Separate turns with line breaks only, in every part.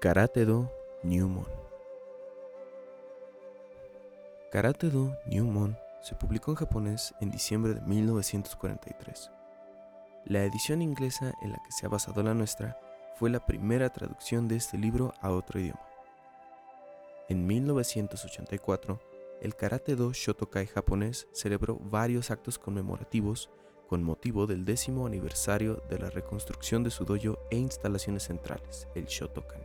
Karate-do Newmon Karate-do Newmon se publicó en japonés en diciembre de 1943. La edición inglesa en la que se ha basado la nuestra fue la primera traducción de este libro a otro idioma. En 1984, el Karate-do Shotokai japonés celebró varios actos conmemorativos con motivo del décimo aniversario de la reconstrucción de su dojo e instalaciones centrales, el Shotokan.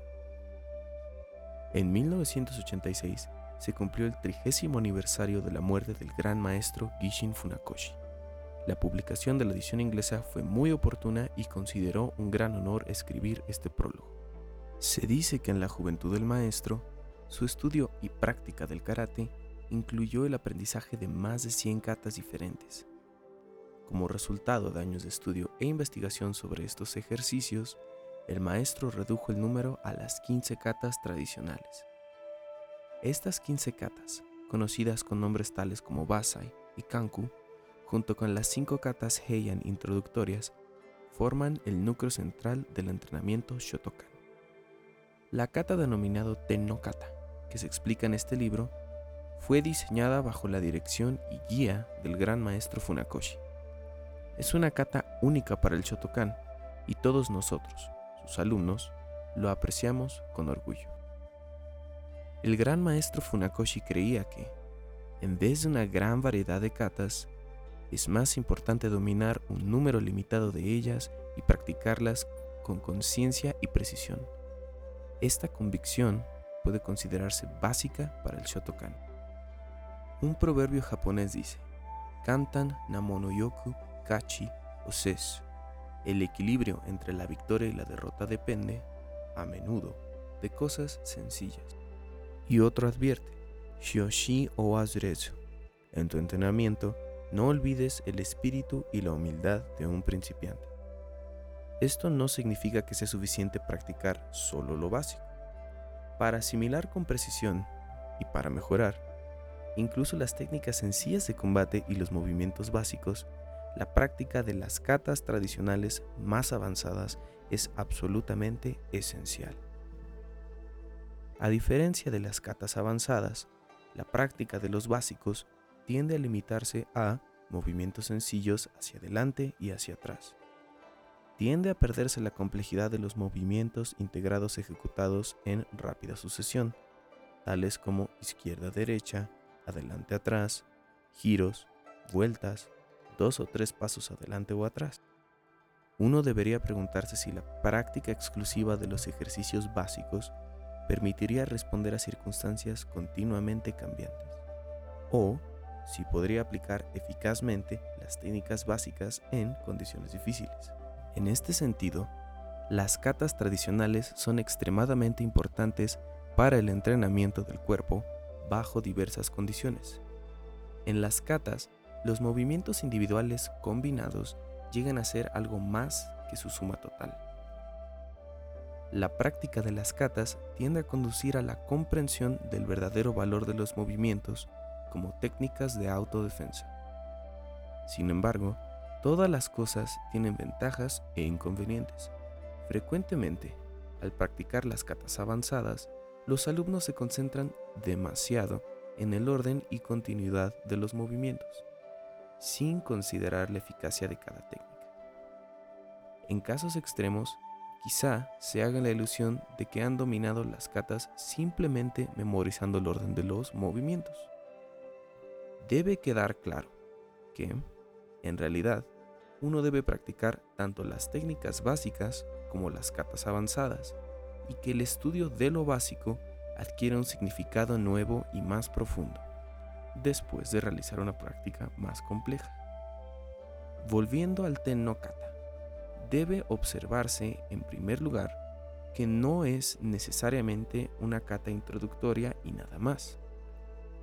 En 1986 se cumplió el trigésimo aniversario de la muerte del gran maestro Gishin Funakoshi. La publicación de la edición inglesa fue muy oportuna y consideró un gran honor escribir este prólogo. Se dice que en la juventud del maestro, su estudio y práctica del karate incluyó el aprendizaje de más de 100 katas diferentes. Como resultado de años de estudio e investigación sobre estos ejercicios, el maestro redujo el número a las 15 katas tradicionales. Estas 15 katas, conocidas con nombres tales como Basai y Kanku, junto con las 5 katas Heian introductorias, forman el núcleo central del entrenamiento Shotokan. La kata denominado Tenno Kata, que se explica en este libro, fue diseñada bajo la dirección y guía del gran maestro Funakoshi. Es una kata única para el Shotokan y todos nosotros, sus alumnos, lo apreciamos con orgullo. El gran maestro Funakoshi creía que, en vez de una gran variedad de katas, es más importante dominar un número limitado de ellas y practicarlas con conciencia y precisión. Esta convicción puede considerarse básica para el Shotokan. Un proverbio japonés dice, Kantan namonoyoku kachi oses. El equilibrio entre la victoria y la derrota depende, a menudo, de cosas sencillas. Y otro advierte, Shioshi o. En tu entrenamiento, no olvides el espíritu y la humildad de un principiante. Esto no significa que sea suficiente practicar solo lo básico. Para asimilar con precisión y para mejorar, incluso las técnicas sencillas de combate y los movimientos básicos, la práctica de las katas tradicionales más avanzadas es absolutamente esencial. A diferencia de las catas avanzadas, la práctica de los básicos tiende a limitarse a movimientos sencillos hacia adelante y hacia atrás. Tiende a perderse la complejidad de los movimientos integrados ejecutados en rápida sucesión, tales como izquierda-derecha, adelante-atrás, giros, vueltas, dos o tres pasos adelante o atrás. Uno debería preguntarse si la práctica exclusiva de los ejercicios básicos permitiría responder a circunstancias continuamente cambiantes, o si podría aplicar eficazmente las técnicas básicas en condiciones difíciles. En este sentido, las catas tradicionales son extremadamente importantes para el entrenamiento del cuerpo bajo diversas condiciones. En las catas, los movimientos individuales combinados llegan a ser algo más que su suma total. La práctica de las catas tiende a conducir a la comprensión del verdadero valor de los movimientos como técnicas de autodefensa. Sin embargo, todas las cosas tienen ventajas e inconvenientes. Frecuentemente, al practicar las catas avanzadas, los alumnos se concentran demasiado en el orden y continuidad de los movimientos, sin considerar la eficacia de cada técnica. En casos extremos, Quizá se haga la ilusión de que han dominado las catas simplemente memorizando el orden de los movimientos. Debe quedar claro que, en realidad, uno debe practicar tanto las técnicas básicas como las catas avanzadas, y que el estudio de lo básico adquiere un significado nuevo y más profundo, después de realizar una práctica más compleja. Volviendo al Ten no Kata, debe observarse, en primer lugar, que no es necesariamente una cata introductoria y nada más.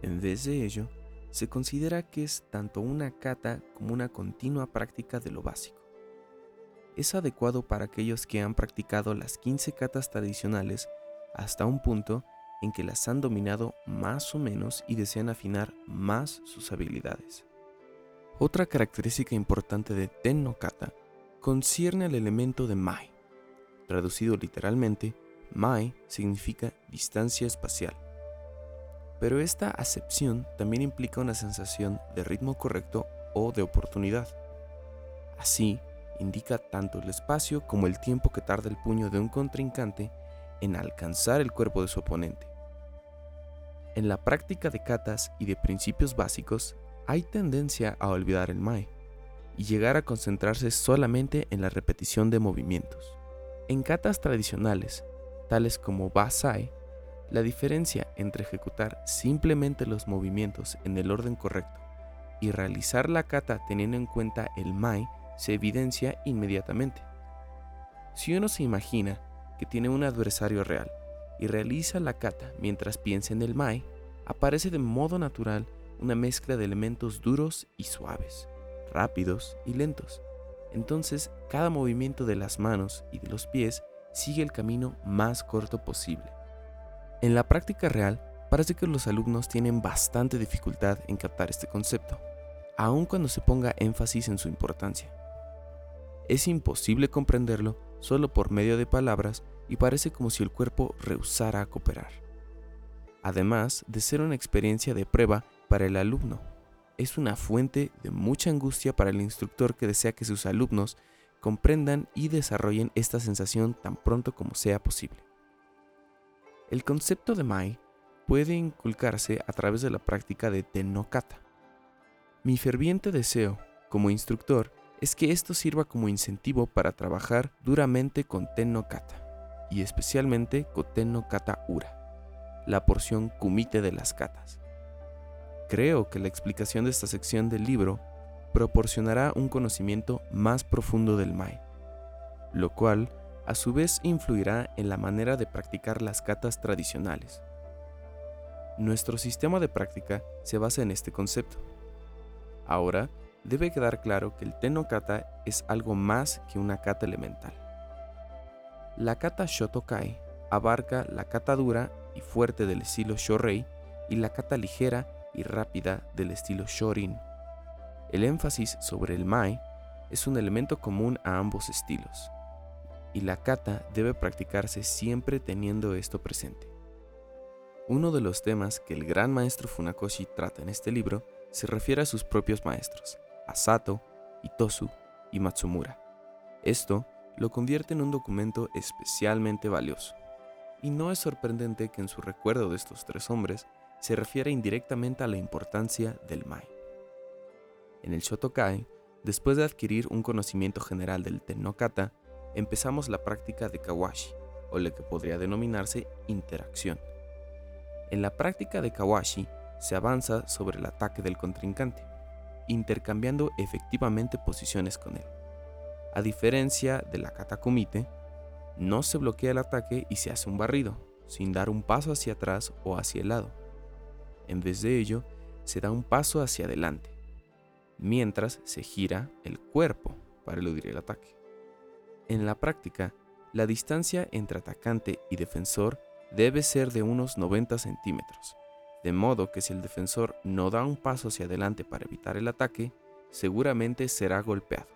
En vez de ello, se considera que es tanto una cata como una continua práctica de lo básico. Es adecuado para aquellos que han practicado las 15 catas tradicionales hasta un punto en que las han dominado más o menos y desean afinar más sus habilidades. Otra característica importante de Tenno Kata concierne al elemento de Mai, traducido literalmente Mai significa distancia espacial. Pero esta acepción también implica una sensación de ritmo correcto o de oportunidad. Así, indica tanto el espacio como el tiempo que tarda el puño de un contrincante en alcanzar el cuerpo de su oponente. En la práctica de katas y de principios básicos, hay tendencia a olvidar el mae y llegar a concentrarse solamente en la repetición de movimientos. En katas tradicionales, tales como Basai, la diferencia entre ejecutar simplemente los movimientos en el orden correcto y realizar la kata teniendo en cuenta el mai se evidencia inmediatamente. Si uno se imagina que tiene un adversario real y realiza la kata mientras piensa en el mai, aparece de modo natural una mezcla de elementos duros y suaves, rápidos y lentos. Entonces, cada movimiento de las manos y de los pies sigue el camino más corto posible. En la práctica real, parece que los alumnos tienen bastante dificultad en captar este concepto, aun cuando se ponga énfasis en su importancia. Es imposible comprenderlo solo por medio de palabras y parece como si el cuerpo rehusara cooperar. Además de ser una experiencia de prueba para el alumno, es una fuente de mucha angustia para el instructor que desea que sus alumnos comprendan y desarrollen esta sensación tan pronto como sea posible. El concepto de Mai puede inculcarse a través de la práctica de Tenokata. Mi ferviente deseo, como instructor, es que esto sirva como incentivo para trabajar duramente con Tenokata, y especialmente con Tenokata Ura, la porción kumite de las katas. Creo que la explicación de esta sección del libro proporcionará un conocimiento más profundo del Mai, lo cual a su vez influirá en la manera de practicar las katas tradicionales. Nuestro sistema de práctica se basa en este concepto. Ahora, debe quedar claro que el Tenno Kata es algo más que una kata elemental. La kata Shotokai abarca la kata dura y fuerte del estilo Shorei y la kata ligera y rápida del estilo Shorin. El énfasis sobre el mai es un elemento común a ambos estilos, y la kata debe practicarse siempre teniendo esto presente. Uno de los temas que el gran maestro Funakoshi trata en este libro se refiere a sus propios maestros, a Sato, Itosu y Matsumura. Esto lo convierte en un documento especialmente valioso, y no es sorprendente que en su recuerdo de estos tres hombres se refiere indirectamente a la importancia del Mai. En el Shotokai, después de adquirir un conocimiento general del Tennokata, empezamos la práctica de Kawashi, o lo que podría denominarse interacción. En la práctica de Kawashi se avanza sobre el ataque del contrincante, intercambiando efectivamente posiciones con él. A diferencia de la Katakumite, no se bloquea el ataque y se hace un barrido, sin dar un paso hacia atrás o hacia el lado. En vez de ello, se da un paso hacia adelante, mientras se gira el cuerpo para eludir el ataque. En la práctica, la distancia entre atacante y defensor debe ser de unos 90 centímetros, de modo que si el defensor no da un paso hacia adelante para evitar el ataque, seguramente será golpeado.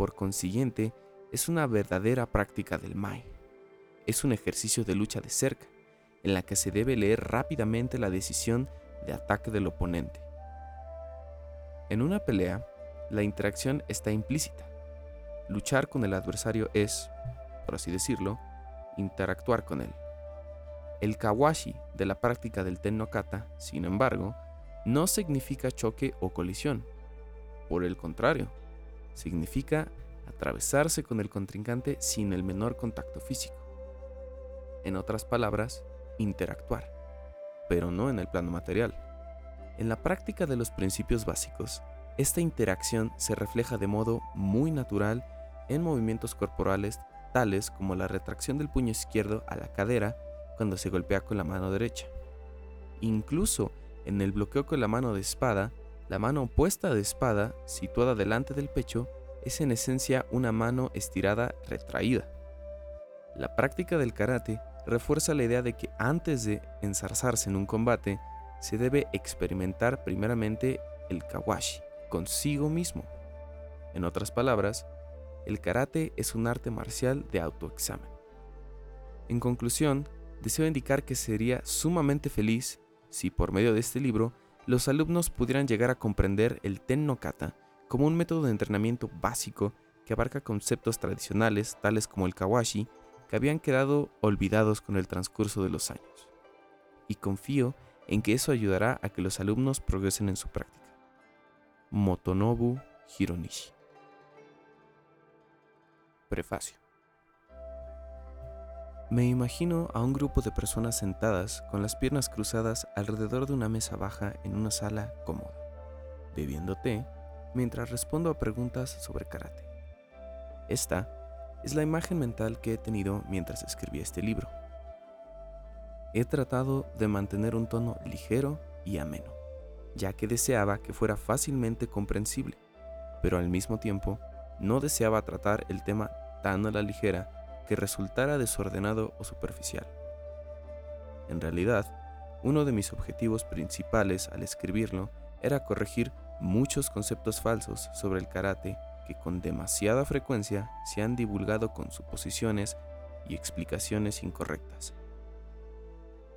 Por consiguiente, es una verdadera práctica del Mai. Es un ejercicio de lucha de cerca, en la que se debe leer rápidamente la decisión de ataque del oponente en una pelea, la interacción está implícita. Luchar con el adversario es, por así decirlo, interactuar con él. El kawashi de la práctica del Tennokata, sin embargo, no significa choque o colisión. Por el contrario, significa atravesarse con el contrincante sin el menor contacto físico. En otras palabras, interactuar, pero no en el plano material. En la práctica de los principios básicos, esta interacción se refleja de modo muy natural en movimientos corporales tales como la retracción del puño izquierdo a la cadera cuando se golpea con la mano derecha. Incluso en el bloqueo con la mano de espada, la mano opuesta de espada, situada delante del pecho, es en esencia una mano estirada retraída. La práctica del karate refuerza la idea de que antes de ensarzarse en un combate, se debe experimentar primeramente el kawashi consigo mismo. En otras palabras, el karate es un arte marcial de autoexamen. En conclusión, deseo indicar que sería sumamente feliz si por medio de este libro los alumnos pudieran llegar a comprender el Ten no Kata como un método de entrenamiento básico que abarca conceptos tradicionales tales como el kawashi que habían quedado olvidados con el transcurso de los años. Y confío en que eso ayudará a que los alumnos progresen en su práctica. Motonobu Hironishi. Prefacio. Me imagino a un grupo de personas sentadas con las piernas cruzadas alrededor de una mesa baja en una sala cómoda, bebiendo té mientras respondo a preguntas sobre karate. Esta es la imagen mental que he tenido mientras escribí este libro. He tratado de mantener un tono ligero y ameno, ya que deseaba que fuera fácilmente comprensible, pero al mismo tiempo no deseaba tratar el tema tan a la ligera que resultara desordenado o superficial. En realidad, uno de mis objetivos principales al escribirlo era corregir muchos conceptos falsos sobre el karate que con demasiada frecuencia se han divulgado con suposiciones y explicaciones incorrectas.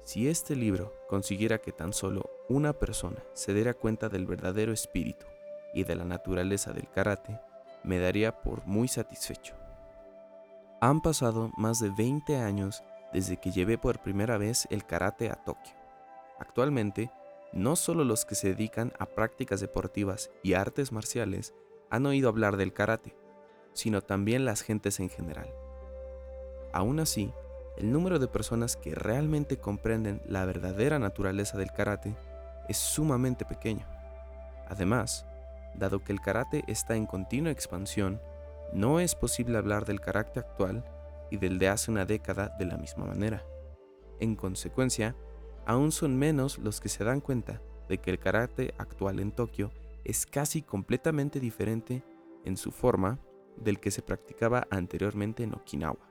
Si este libro consiguiera que tan solo una persona se diera cuenta del verdadero espíritu y de la naturaleza del karate, me daría por muy satisfecho. Han pasado más de 20 años desde que llevé por primera vez el karate a Tokio. Actualmente, no solo los que se dedican a prácticas deportivas y artes marciales han oído hablar del karate, sino también las gentes en general. Aún así, el número de personas que realmente comprenden la verdadera naturaleza del karate es sumamente pequeño. Además, dado que el karate está en continua expansión, no es posible hablar del carácter actual y del de hace una década de la misma manera. En consecuencia, aún son menos los que se dan cuenta de que el karate actual en Tokio es casi completamente diferente en su forma del que se practicaba anteriormente en Okinawa.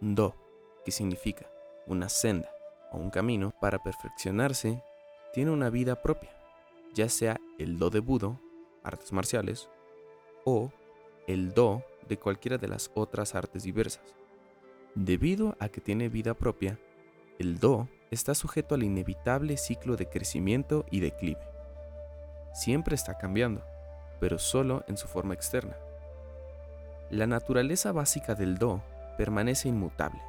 Do, que significa una senda o un camino para perfeccionarse, tiene una vida propia, ya sea el do de budo, artes marciales, o el do de cualquiera de las otras artes diversas. Debido a que tiene vida propia, el do está sujeto al inevitable ciclo de crecimiento y declive. Siempre está cambiando, pero solo en su forma externa. La naturaleza básica del do permanece inmutable.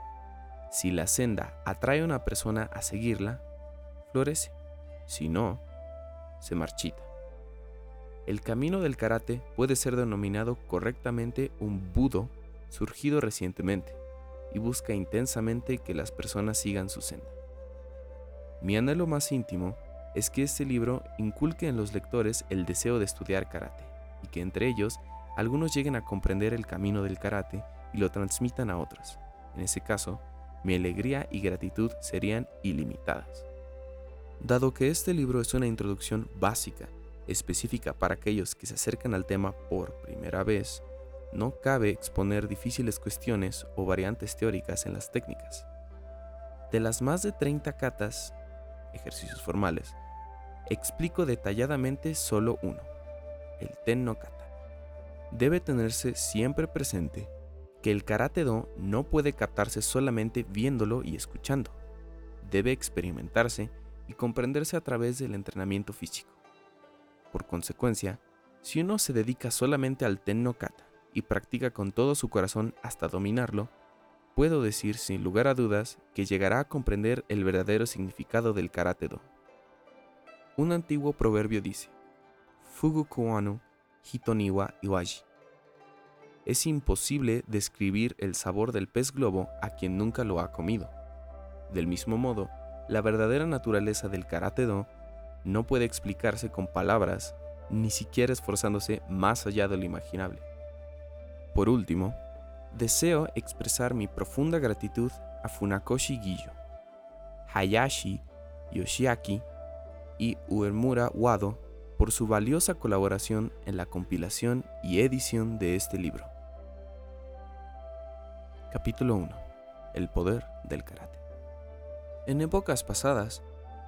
Si la senda atrae a una persona a seguirla, florece. Si no, se marchita. El camino del karate puede ser denominado correctamente un budo surgido recientemente y busca intensamente que las personas sigan su senda. Mi anhelo más íntimo es que este libro inculque en los lectores el deseo de estudiar karate y que entre ellos algunos lleguen a comprender el camino del karate y lo transmitan a otros. En ese caso, mi alegría y gratitud serían ilimitadas. Dado que este libro es una introducción básica específica para aquellos que se acercan al tema por primera vez, no cabe exponer difíciles cuestiones o variantes teóricas en las técnicas. De las más de 30 katas, ejercicios formales, explico detalladamente solo uno, el Ten no kata. Debe tenerse siempre presente que el karate do no puede captarse solamente viéndolo y escuchando. Debe experimentarse y comprenderse a través del entrenamiento físico. Por consecuencia, si uno se dedica solamente al Ten Kata y practica con todo su corazón hasta dominarlo, puedo decir sin lugar a dudas que llegará a comprender el verdadero significado del Karate Do. Un antiguo proverbio dice, Fugu Kuwano Hitoniwa Iwaji. Es imposible describir el sabor del pez globo a quien nunca lo ha comido. Del mismo modo, la verdadera naturaleza del Karate Do no puede explicarse con palabras, ni siquiera esforzándose más allá de lo imaginable. Por último, deseo expresar mi profunda gratitud a Funakoshi Giyo, Hayashi Yoshiaki y Uemura Wado por su valiosa colaboración en la compilación y edición de este libro. Capítulo 1. El poder del karate. En épocas pasadas,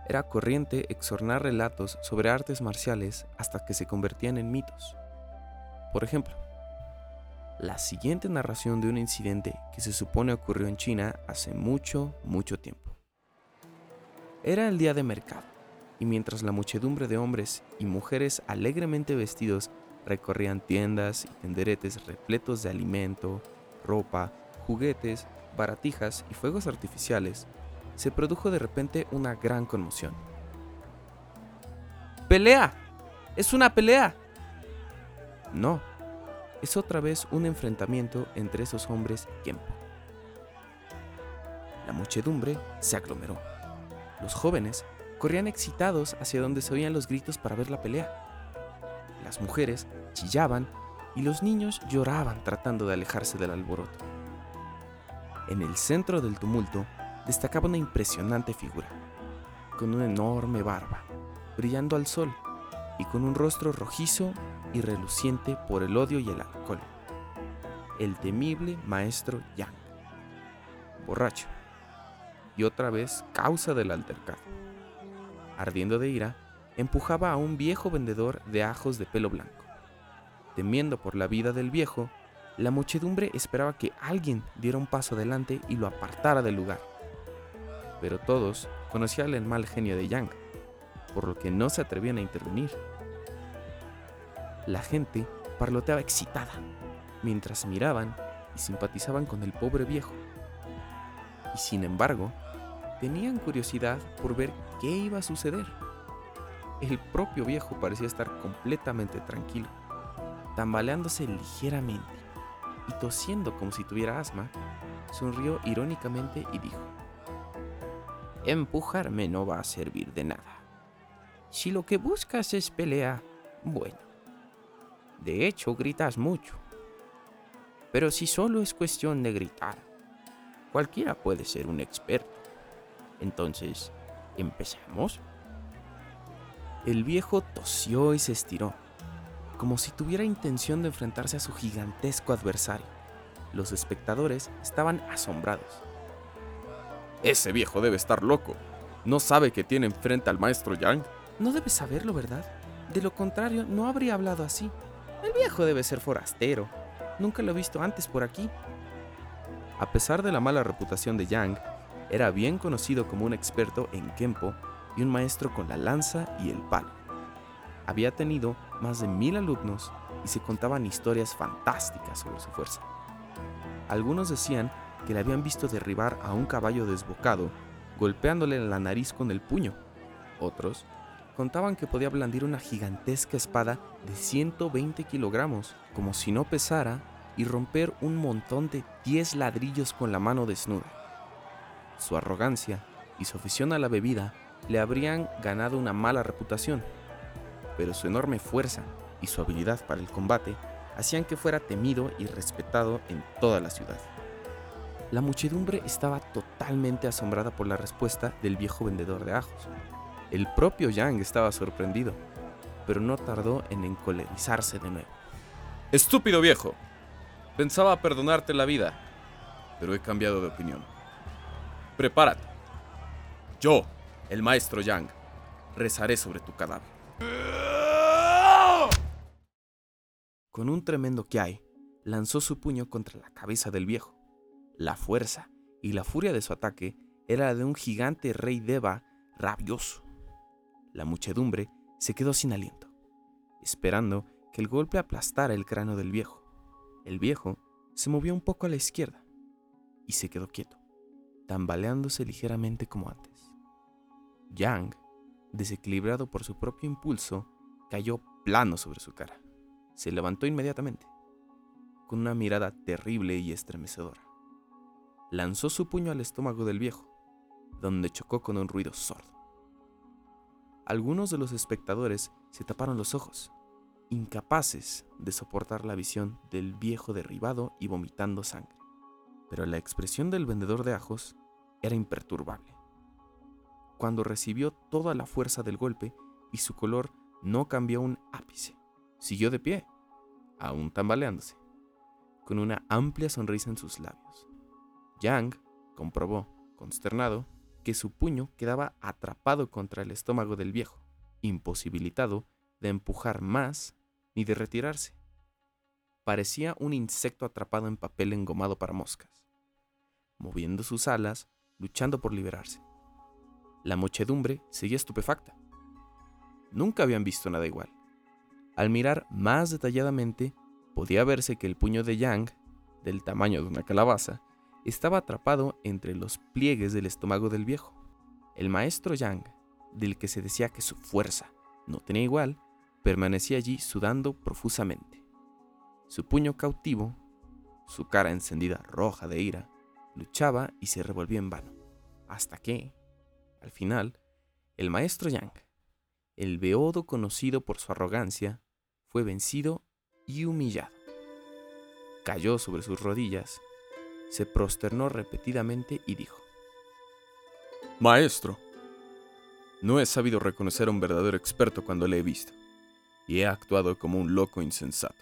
era corriente exornar relatos sobre artes marciales hasta que se convertían en mitos. Por ejemplo, la siguiente narración de un incidente que se supone ocurrió en China hace mucho, mucho tiempo. Era el día de mercado, y mientras la muchedumbre de hombres y mujeres alegremente vestidos recorrían tiendas y tenderetes repletos de alimento, ropa, juguetes, baratijas y fuegos artificiales, se produjo de repente una gran conmoción. ¡Pelea! ¡Es una pelea! No, es otra vez un enfrentamiento entre esos hombres y Kempo. La muchedumbre se aglomeró. Los jóvenes corrían excitados hacia donde se oían los gritos para ver la pelea. Las mujeres chillaban y los niños lloraban tratando de alejarse del alboroto. En el centro del tumulto destacaba una impresionante figura, con una enorme barba, brillando al sol y con un rostro rojizo y reluciente por el odio y el alcohol. El temible maestro Yang, borracho, y otra vez causa del altercado. Ardiendo de ira, empujaba a un viejo vendedor de ajos de pelo blanco. Temiendo por la vida del viejo, la muchedumbre esperaba que alguien diera un paso adelante y lo apartara del lugar. Pero todos conocían el mal genio de Yang, por lo que no se atrevían a intervenir. La gente parloteaba excitada, mientras miraban y simpatizaban con el pobre viejo. Y sin embargo, tenían curiosidad por ver qué iba a suceder. El propio viejo parecía estar completamente tranquilo, tambaleándose ligeramente y tosiendo como si tuviera asma, sonrió irónicamente y dijo, Empujarme no va a servir de nada. Si lo que buscas es pelea, bueno, de hecho, gritas mucho. Pero si solo es cuestión de gritar, cualquiera puede ser un experto. Entonces, ¿empezamos? El viejo tosió y se estiró, como si tuviera intención de enfrentarse a su gigantesco adversario. Los espectadores estaban asombrados. Ese viejo debe estar loco. ¿No sabe que tiene enfrente al maestro Yang? No debe saberlo, ¿verdad? De lo contrario, no habría hablado así. El viejo debe ser forastero. Nunca lo he visto antes por aquí. A pesar de la mala reputación de Yang, era bien conocido como un experto en Kempo y un maestro con la lanza y el palo. Había tenido más de mil alumnos y se contaban historias fantásticas sobre su fuerza. Algunos decían que le habían visto derribar a un caballo desbocado, golpeándole la nariz con el puño. Otros contaban que podía blandir una gigantesca espada de 120 kilogramos, como si no pesara, y romper un montón de 10 ladrillos con la mano desnuda. Su arrogancia y su afición a la bebida le habrían ganado una mala reputación, pero su enorme fuerza y su habilidad para el combate hacían que fuera temido y respetado en toda la ciudad. La muchedumbre estaba totalmente asombrada por la respuesta del viejo vendedor de ajos, el propio Yang estaba sorprendido, pero no tardó en encolerizarse de nuevo. Estúpido viejo. Pensaba perdonarte la vida, pero he cambiado de opinión. Prepárate. Yo, el maestro Yang, rezaré sobre tu cadáver. Con un tremendo hay, lanzó su puño contra la cabeza del viejo. La fuerza y la furia de su ataque era la de un gigante rey Deva rabioso. La muchedumbre se quedó sin aliento, esperando que el golpe aplastara el cráneo del viejo. El viejo se movió un poco a la izquierda y se quedó quieto, tambaleándose ligeramente como antes. Yang, desequilibrado por su propio impulso, cayó plano sobre su cara. Se levantó inmediatamente, con una mirada terrible y estremecedora. Lanzó su puño al estómago del viejo, donde chocó con un ruido sordo. Algunos de los espectadores se taparon los ojos, incapaces de soportar la visión del viejo derribado y vomitando sangre. Pero la expresión del vendedor de ajos era imperturbable. Cuando recibió toda la fuerza del golpe y su color no cambió un ápice, siguió de pie, aún tambaleándose, con una amplia sonrisa en sus labios. Yang comprobó, consternado, que su puño quedaba atrapado contra el estómago del viejo, imposibilitado de empujar más ni de retirarse. parecía un insecto atrapado en papel engomado para moscas, moviendo sus alas, luchando por liberarse. La muchedumbre seguía estupefacta. Nunca habían visto nada igual. Al mirar más detalladamente, podía verse que el puño de Yang, del tamaño de una calabaza, estaba atrapado entre los pliegues del estómago del viejo. El maestro Yang, del que se decía que su fuerza no tenía igual, permanecía allí sudando profusamente. Su puño cautivo, su cara encendida roja de ira, luchaba y se revolvía en vano, hasta que, al final, el maestro Yang, el beodo conocido por su arrogancia, fue vencido y humillado. Cayó sobre sus rodillas, se prosternó repetidamente y dijo, Maestro, no he sabido reconocer a un verdadero experto cuando le he visto, y he actuado como un loco insensato.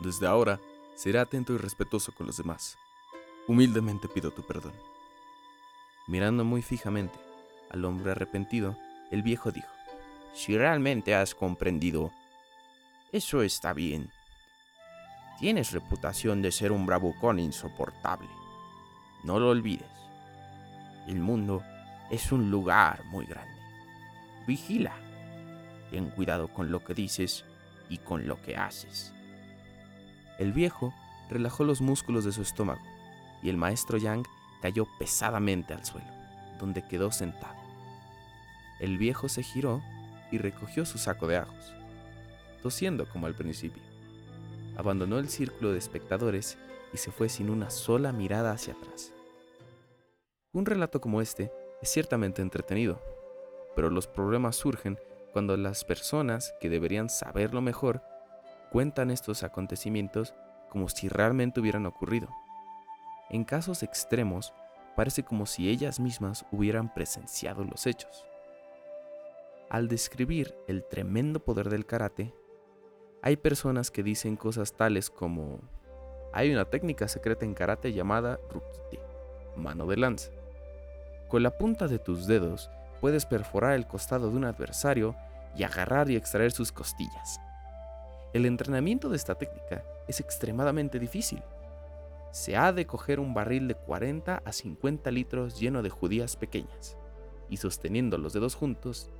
Desde ahora, seré atento y respetuoso con los demás. Humildemente pido tu perdón. Mirando muy fijamente al hombre arrepentido, el viejo dijo, Si realmente has comprendido, eso está bien. Tienes reputación de ser un bravucón insoportable. No lo olvides. El mundo es un lugar muy grande. Vigila. Ten cuidado con lo que dices y con lo que haces. El viejo relajó los músculos de su estómago y el maestro Yang cayó pesadamente al suelo, donde quedó sentado. El viejo se giró y recogió su saco de ajos, tosiendo como al principio. Abandonó el círculo de espectadores y se fue sin una sola mirada hacia atrás. Un relato como este es ciertamente entretenido, pero los problemas surgen cuando las personas que deberían saberlo mejor cuentan estos acontecimientos como si realmente hubieran ocurrido. En casos extremos, parece como si ellas mismas hubieran presenciado los hechos. Al describir el tremendo poder del karate, hay personas que dicen cosas tales como, hay una técnica secreta en karate llamada rukite, mano de lanza. Con la punta de tus dedos puedes perforar el costado de un adversario y agarrar y extraer sus costillas. El entrenamiento de esta técnica es extremadamente difícil. Se ha de coger un barril de 40 a 50 litros lleno de judías pequeñas y sosteniendo los dedos juntos,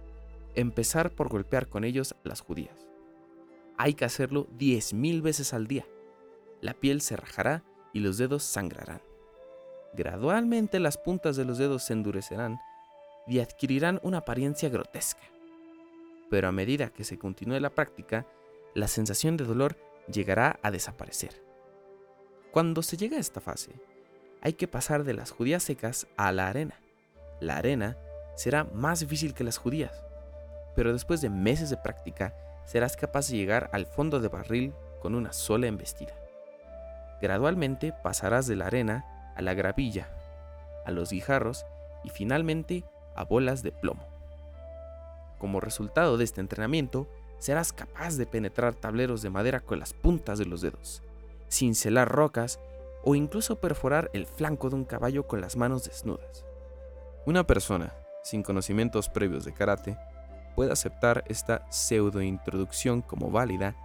empezar por golpear con ellos las judías. Hay que hacerlo 10.000 veces al día. La piel se rajará y los dedos sangrarán. Gradualmente las puntas de los dedos se endurecerán y adquirirán una apariencia grotesca. Pero a medida que se continúe la práctica, la sensación de dolor llegará a desaparecer. Cuando se llega a esta fase, hay que pasar de las judías secas a la arena. La arena será más difícil que las judías, pero después de meses de práctica serás capaz de llegar al fondo de barril con una sola embestida. Gradualmente pasarás de la arena a la gravilla, a los guijarros y finalmente a bolas de plomo. Como resultado de este entrenamiento, serás capaz de penetrar tableros de madera con las puntas de los dedos, cincelar rocas o incluso perforar el flanco de un caballo con las manos desnudas. Una persona sin conocimientos previos de karate puede aceptar esta pseudo introducción como válida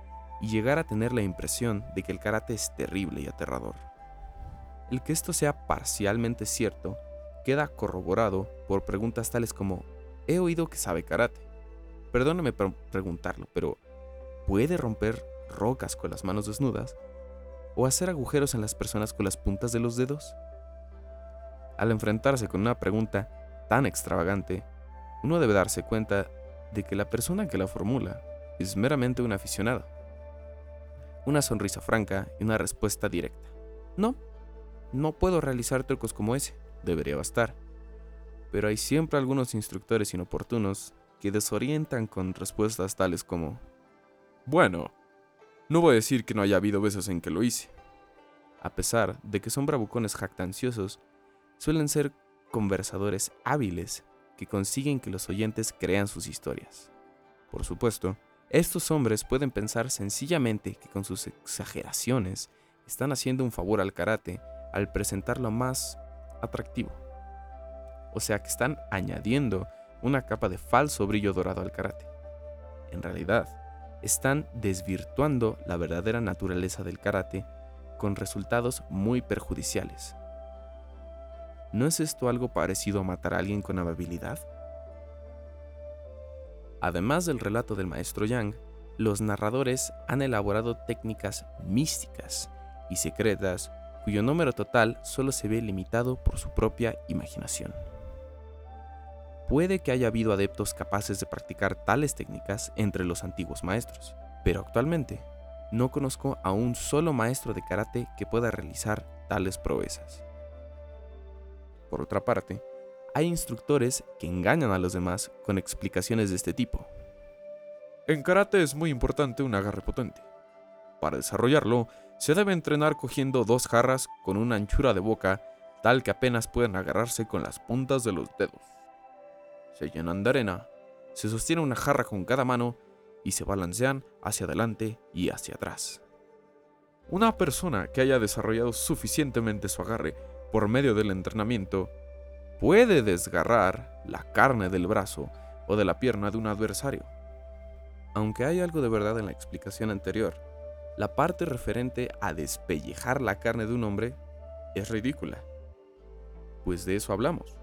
y llegar a tener la impresión de que el karate es terrible y aterrador. El que esto sea parcialmente cierto queda corroborado por preguntas tales como, he oído que sabe karate. Perdóneme por preguntarlo, pero ¿puede romper rocas con las manos desnudas? ¿O hacer agujeros en las personas con las puntas de los dedos? Al enfrentarse con una pregunta tan extravagante, uno debe darse cuenta de que la persona que la formula es meramente un aficionado. Una sonrisa franca y una respuesta directa. No, no puedo realizar trucos como ese, debería bastar. Pero hay siempre algunos instructores inoportunos que desorientan con respuestas tales como, bueno, no voy a decir que no haya habido veces en que lo hice. A pesar de que son bravucones jactanciosos, suelen ser conversadores hábiles que consiguen que los oyentes crean sus historias. Por supuesto, estos hombres pueden pensar sencillamente que con sus exageraciones están haciendo un favor al karate al presentarlo más atractivo. O sea que están añadiendo una capa de falso brillo dorado al karate. En realidad, están desvirtuando la verdadera naturaleza del karate con resultados muy perjudiciales. ¿No es esto algo parecido a matar a alguien con amabilidad? Además del relato del maestro Yang, los narradores han elaborado técnicas místicas y secretas cuyo número total solo se ve limitado por su propia imaginación. Puede que haya habido adeptos capaces de practicar tales técnicas entre los antiguos maestros, pero actualmente no conozco a un solo maestro de karate que pueda realizar tales proezas. Por otra parte, hay instructores que engañan a los demás con explicaciones de este tipo. En karate es muy importante un agarre potente. Para desarrollarlo, se debe entrenar cogiendo dos jarras con una anchura de boca tal que apenas pueden agarrarse con las puntas de los dedos. Se llenan de arena, se sostiene una jarra con cada mano y se balancean hacia adelante y hacia atrás. Una persona que haya desarrollado suficientemente su agarre por medio del entrenamiento puede desgarrar la carne del brazo o de la pierna de un adversario. Aunque hay algo de verdad en la explicación anterior, la parte referente a despellejar la carne de un hombre es ridícula. Pues de eso hablamos,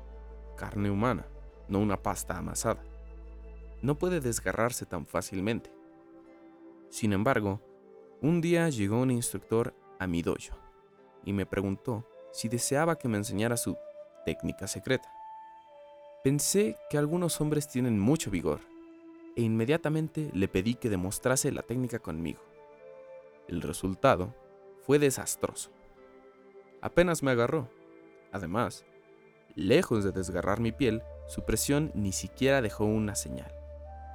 carne humana, no una pasta amasada. No puede desgarrarse tan fácilmente. Sin embargo, un día llegó un instructor a mi dojo y me preguntó si deseaba que me enseñara su técnica secreta. Pensé que algunos hombres tienen mucho vigor e inmediatamente le pedí que demostrase la técnica conmigo. El resultado fue desastroso. Apenas me agarró. Además, lejos de desgarrar mi piel, su presión ni siquiera dejó una señal.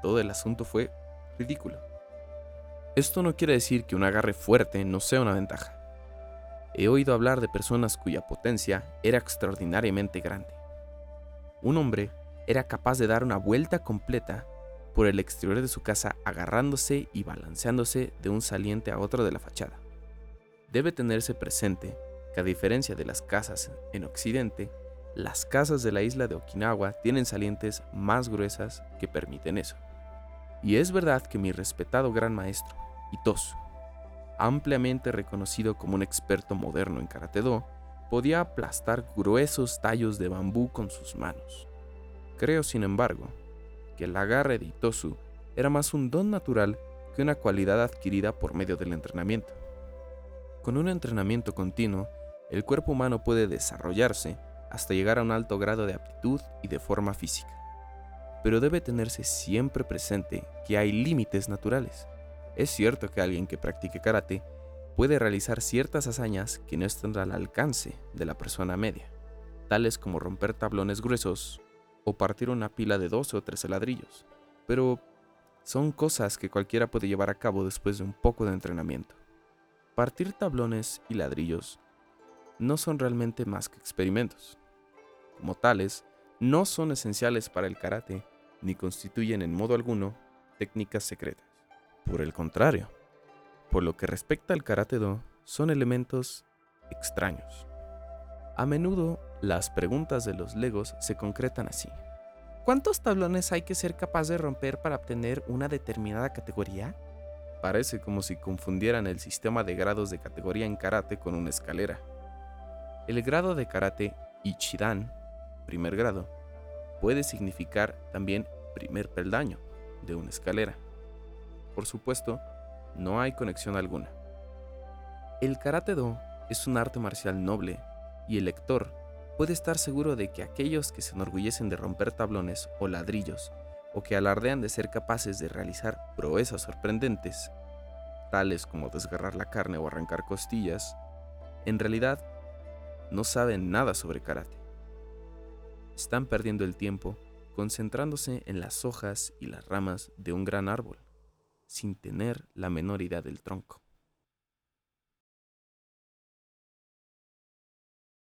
Todo el asunto fue ridículo. Esto no quiere decir que un agarre fuerte no sea una ventaja. He oído hablar de personas cuya potencia era extraordinariamente grande. Un hombre era capaz de dar una vuelta completa por el exterior de su casa agarrándose y balanceándose de un saliente a otro de la fachada. Debe tenerse presente que a diferencia de las casas en Occidente, las casas de la isla de Okinawa tienen salientes más gruesas que permiten eso. Y es verdad que mi respetado gran maestro, Itosu, ampliamente reconocido como un experto moderno en karate do, podía aplastar gruesos tallos de bambú con sus manos. Creo, sin embargo, que el agarre de Itosu era más un don natural que una cualidad adquirida por medio del entrenamiento. Con un entrenamiento continuo, el cuerpo humano puede desarrollarse hasta llegar a un alto grado de aptitud y de forma física. Pero debe tenerse siempre presente que hay límites naturales. Es cierto que alguien que practique karate puede realizar ciertas hazañas que no están al alcance de la persona media, tales como romper tablones gruesos o partir una pila de 12 o 13 ladrillos, pero son cosas que cualquiera puede llevar a cabo después de un poco de entrenamiento. Partir tablones y ladrillos no son realmente más que experimentos. Como tales, no son esenciales para el karate ni constituyen en modo alguno técnicas secretas. Por el contrario, por lo que respecta al karate do, son elementos extraños. A menudo las preguntas de los legos se concretan así. ¿Cuántos tablones hay que ser capaz de romper para obtener una determinada categoría? Parece como si confundieran el sistema de grados de categoría en karate con una escalera. El grado de karate Ichidan, primer grado, puede significar también primer peldaño de una escalera. Por supuesto, no hay conexión alguna. El karate do es un arte marcial noble y el lector puede estar seguro de que aquellos que se enorgullecen de romper tablones o ladrillos o que alardean de ser capaces de realizar proezas sorprendentes, tales como desgarrar la carne o arrancar costillas, en realidad no saben nada sobre karate. Están perdiendo el tiempo concentrándose en las hojas y las ramas de un gran árbol sin tener la menor idea del tronco.